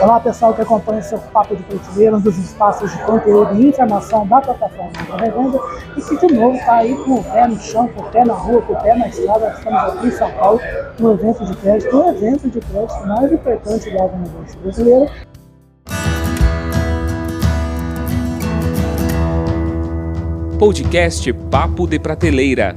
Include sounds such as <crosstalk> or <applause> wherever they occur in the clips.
Olá pessoal que acompanha seu Papo de Prateleira, um dos espaços de conteúdo e informação da plataforma da revenda e que de novo está aí com o pé no chão, com o pé na rua, com o pé na estrada. Estamos aqui em São Paulo, no evento de crédito, o evento de crédito mais importante da agronegócio brasileira. Podcast Papo de Prateleira.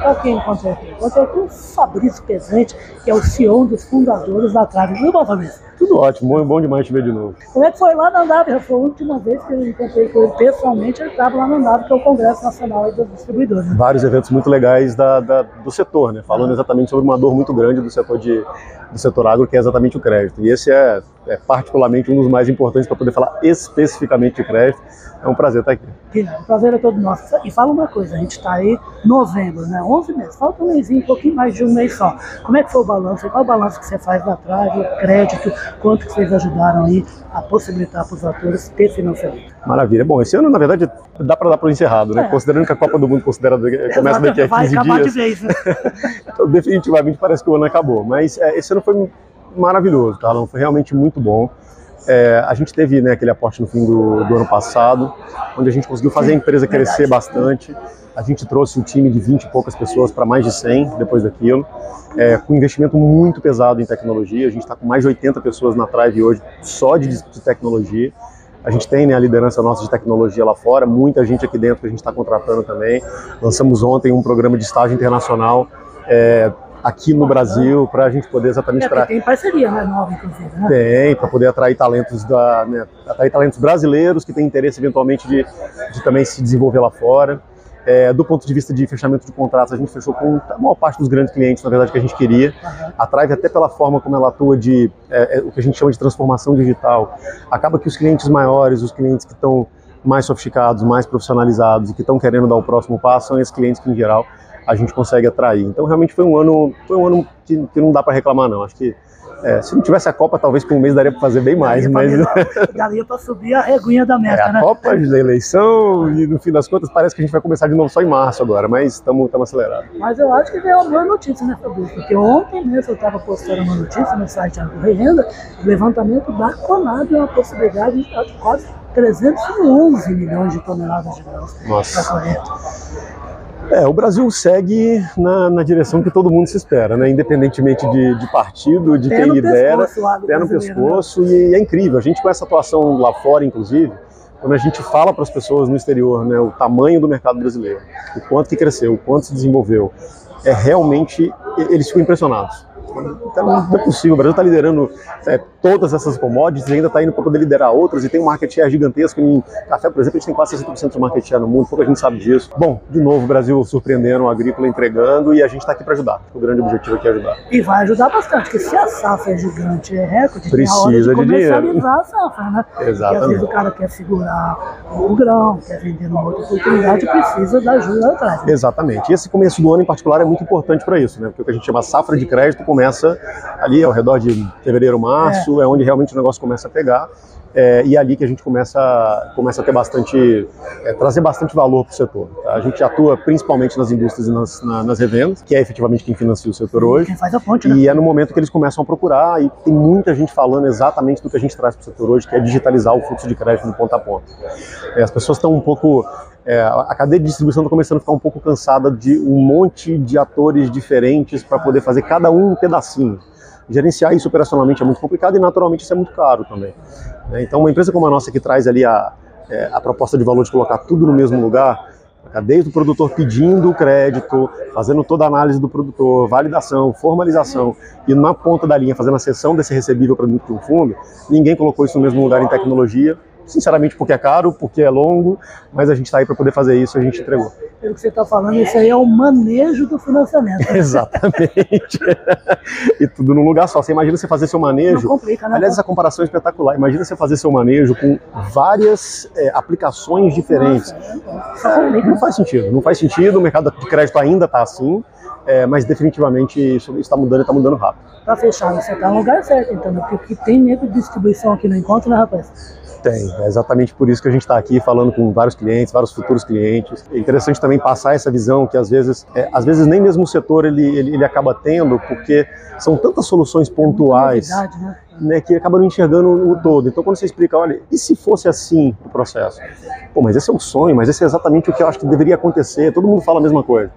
Olha quem encontrei aqui. Encontrei aqui o Fabrício Pesante, que é o CEO dos fundadores da Trave. Tudo bom, Fabrício? Tudo ótimo, bom demais te ver de novo. Como é que foi lá na Andave? Foi a última vez que eu encontrei com ele pessoalmente, ele estava lá na Andave, que é o Congresso Nacional dos Distribuidores. Né? Vários eventos muito legais da, da, do setor, né? Falando exatamente sobre uma dor muito grande do setor, de, do setor agro, que é exatamente o crédito. E esse é, é particularmente um dos mais importantes para poder falar especificamente de crédito. É um prazer estar aqui. O prazer é todo nosso. E fala uma coisa, a gente está aí novembro, né? 11 meses, falta um um pouquinho mais de um mês só. Como é que foi o balanço? Qual o balanço que você faz da trave, crédito, quanto que vocês ajudaram aí a possibilitar para os atores ter financiamento? Maravilha. Bom, esse ano, na verdade, dá para dar para o encerrado, né? É. Considerando que a Copa do Mundo considera, começa daqui a 15 Vai dias. De vez, né? <laughs> então, definitivamente parece que o ano acabou. Mas é, esse ano foi maravilhoso, tá? Foi realmente muito bom. É, a gente teve né, aquele aporte no fim do, do, ano passado, onde a gente conseguiu fazer a empresa crescer bastante. A gente trouxe um time de 20 e poucas pessoas para mais de 100 depois daquilo, é, com investimento muito pesado em tecnologia. A gente está com mais de 80 pessoas na Tribe hoje só de, de tecnologia. A gente tem né, a liderança nossa de tecnologia lá fora, muita gente aqui dentro que a gente está contratando também. Lançamos ontem um programa de estágio internacional. É, aqui no Brasil para a gente poder exatamente é, Tem parceria, né, nova inclusive, né? Tem, para poder atrair talentos da, né, atrair talentos brasileiros que têm interesse eventualmente de, de também se desenvolver lá fora. É, do ponto de vista de fechamento de contratos, a gente fechou com a maior parte dos grandes clientes, na verdade, que a gente queria. A Trive, até pela forma como ela atua de é, é, o que a gente chama de transformação digital, acaba que os clientes maiores, os clientes que estão mais sofisticados, mais profissionalizados e que estão querendo dar o próximo passo, são esses clientes que, em geral, a gente consegue atrair. Então realmente foi um ano, foi um ano que, que não dá para reclamar não. Acho que é, se não tivesse a Copa, talvez por um mês daria para fazer bem mais. Daria mas <laughs> daria para subir a reguinha da meta, é, a né? Copa, a eleição e no fim das contas parece que a gente vai começar de novo só em março agora, mas estamos acelerados. Mas eu acho que veio uma boa notícia, né, Fabrício? Porque ontem mesmo eu estava postando uma notícia no site Agro Renda, o levantamento da Conab é uma possibilidade de quase 311 milhões de toneladas de grãos colheita. É, o Brasil segue na, na, direção que todo mundo se espera, né? independentemente de, de partido, de pé quem lidera, pé no né? pescoço, né? e é incrível. A gente com essa atuação lá fora, inclusive, quando a gente fala para as pessoas no exterior né, o tamanho do mercado brasileiro, o quanto que cresceu, o quanto se desenvolveu, é realmente, eles ficam impressionados. Então, não é possível. O Brasil está liderando é, todas essas commodities e ainda está indo para poder liderar outras e tem um market share gigantesco. Em café, por exemplo, a gente tem quase 60% de market share no mundo, pouca gente sabe disso. Bom, de novo, o Brasil surpreendendo, o agrícola entregando e a gente está aqui para ajudar. O grande objetivo aqui é ajudar. E vai ajudar bastante, porque se a safra é gigante, é recorde, precisa de, de dinheiro. a safra, né? Exatamente. Porque às vezes o cara quer segurar o grão, quer vender numa outra oportunidade, precisa da ajuda atrás. Né? Exatamente. E esse começo do ano em particular é muito importante para isso, né? Porque o que a gente chama safra de crédito começa ali ao redor de fevereiro, março, é, é onde realmente o negócio começa a pegar. É, e é ali que a gente começa, começa a ter bastante, é, trazer bastante valor para o setor. Tá? A gente atua principalmente nas indústrias e nas, na, nas revendas, que é efetivamente quem financia o setor hoje. Quem faz a ponte, né? E é no momento que eles começam a procurar, e tem muita gente falando exatamente do que a gente traz para o setor hoje, que é digitalizar o fluxo de crédito do ponta a ponta. É, as pessoas estão um pouco é, a cadeia de distribuição está começando a ficar um pouco cansada de um monte de atores diferentes para poder fazer cada um um pedacinho gerenciar isso operacionalmente é muito complicado e naturalmente isso é muito caro também. Né? Então uma empresa como a nossa que traz ali a, é, a proposta de valor de colocar tudo no mesmo lugar, desde o produtor pedindo o crédito, fazendo toda a análise do produtor, validação, formalização e na ponta da linha fazendo a cessão desse recebível para dentro de um fundo, ninguém colocou isso no mesmo lugar em tecnologia, sinceramente porque é caro, porque é longo, mas a gente está aí para poder fazer isso, a gente entregou. Pelo que você está falando, isso aí é o manejo do financiamento. <laughs> Exatamente. e tudo num lugar só. Você imagina você fazer seu manejo. Não complica, né? Aliás, essa comparação é espetacular. Imagina você fazer seu manejo com várias é, aplicações diferentes. Nossa, é, não faz sentido. Não faz sentido. O mercado de crédito ainda está assim. É, mas definitivamente isso está mudando e está mudando rápido. Para fechar, você está no lugar certo, então, porque o que tem medo de distribuição aqui no encontro, né, rapaz? Tem, é exatamente por isso que a gente está aqui falando com vários clientes, vários futuros clientes. É interessante também passar essa visão que às vezes, é, às vezes nem mesmo o setor ele, ele, ele acaba tendo, porque são tantas soluções pontuais. É novidade, né? Né, que acaba não enxergando o todo. Então, quando você explica, olha, e se fosse assim o processo? Pô, mas esse é um sonho, mas esse é exatamente o que eu acho que deveria acontecer. Todo mundo fala a mesma coisa.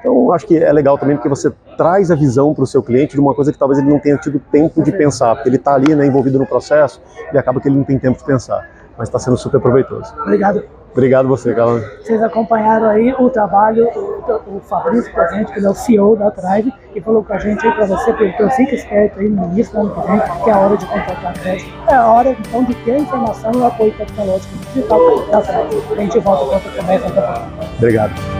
Então, acho que é legal também porque você traz a visão para o seu cliente de uma coisa que talvez ele não tenha tido tempo de pensar, porque ele está ali né, envolvido no processo e acaba que ele não tem tempo de pensar. Mas está sendo super proveitoso. Obrigado. Obrigado você, Carlos. Vocês acompanharam aí o trabalho do, do Fabrício Presente, que é o CEO da Drive, que falou com a gente aí para você, então fique esperto aí no início do ano que vem, que é a hora de contratar crédito. É a hora então de ter informação e apoio tecnológico digital da Drive. A gente volta com outra conversa pouco. Obrigado.